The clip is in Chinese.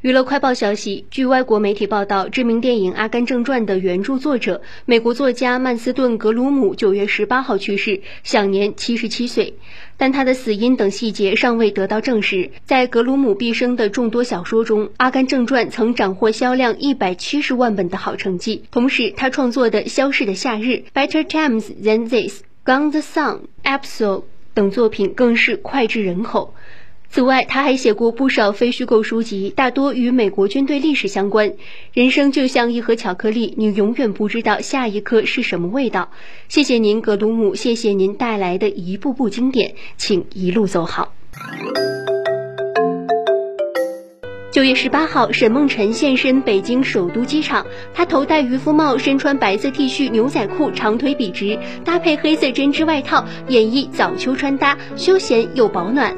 娱乐快报消息，据外国媒体报道，知名电影《阿甘正传》的原著作者、美国作家曼斯顿·格鲁姆九月十八号去世，享年七十七岁。但他的死因等细节尚未得到证实。在格鲁姆毕生的众多小说中，《阿甘正传》曾斩获销量一百七十万本的好成绩。同时，他创作的《消逝的夏日》、《Better Times Than This》、《Gone the Sun》、《Episode》等作品更是脍炙人口。此外，他还写过不少非虚构书籍，大多与美国军队历史相关。人生就像一盒巧克力，你永远不知道下一颗是什么味道。谢谢您，格鲁姆，谢谢您带来的一步步经典，请一路走好。九月十八号，沈梦辰现身北京首都机场，他头戴渔夫帽，身穿白色 T 恤、牛仔裤，长腿笔直，搭配黑色针织外套，演绎早秋穿搭，休闲又保暖。